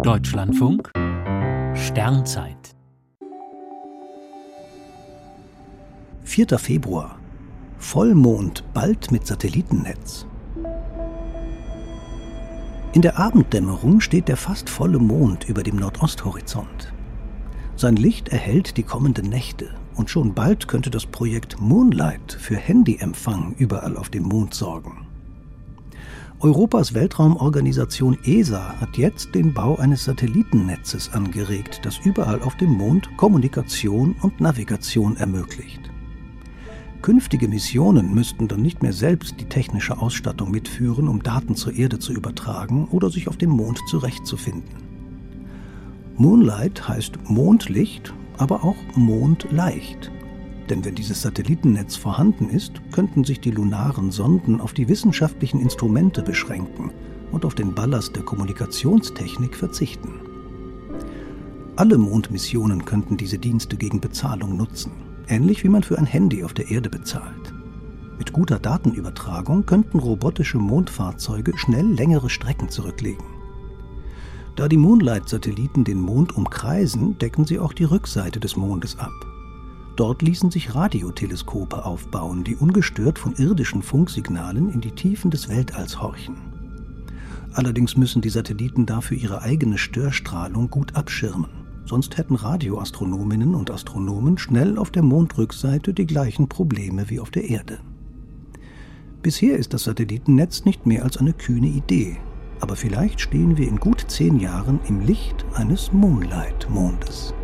Deutschlandfunk Sternzeit 4. Februar Vollmond bald mit Satellitennetz. In der Abenddämmerung steht der fast volle Mond über dem Nordosthorizont. Sein Licht erhellt die kommenden Nächte und schon bald könnte das Projekt Moonlight für Handyempfang überall auf dem Mond sorgen. Europas Weltraumorganisation ESA hat jetzt den Bau eines Satellitennetzes angeregt, das überall auf dem Mond Kommunikation und Navigation ermöglicht. Künftige Missionen müssten dann nicht mehr selbst die technische Ausstattung mitführen, um Daten zur Erde zu übertragen oder sich auf dem Mond zurechtzufinden. Moonlight heißt Mondlicht, aber auch Mondleicht. Denn wenn dieses Satellitennetz vorhanden ist, könnten sich die lunaren Sonden auf die wissenschaftlichen Instrumente beschränken und auf den Ballast der Kommunikationstechnik verzichten. Alle Mondmissionen könnten diese Dienste gegen Bezahlung nutzen, ähnlich wie man für ein Handy auf der Erde bezahlt. Mit guter Datenübertragung könnten robotische Mondfahrzeuge schnell längere Strecken zurücklegen. Da die Moonlight-Satelliten den Mond umkreisen, decken sie auch die Rückseite des Mondes ab. Dort ließen sich Radioteleskope aufbauen, die ungestört von irdischen Funksignalen in die Tiefen des Weltalls horchen. Allerdings müssen die Satelliten dafür ihre eigene Störstrahlung gut abschirmen, sonst hätten Radioastronominnen und Astronomen schnell auf der Mondrückseite die gleichen Probleme wie auf der Erde. Bisher ist das Satellitennetz nicht mehr als eine kühne Idee, aber vielleicht stehen wir in gut zehn Jahren im Licht eines Moonlight-Mondes.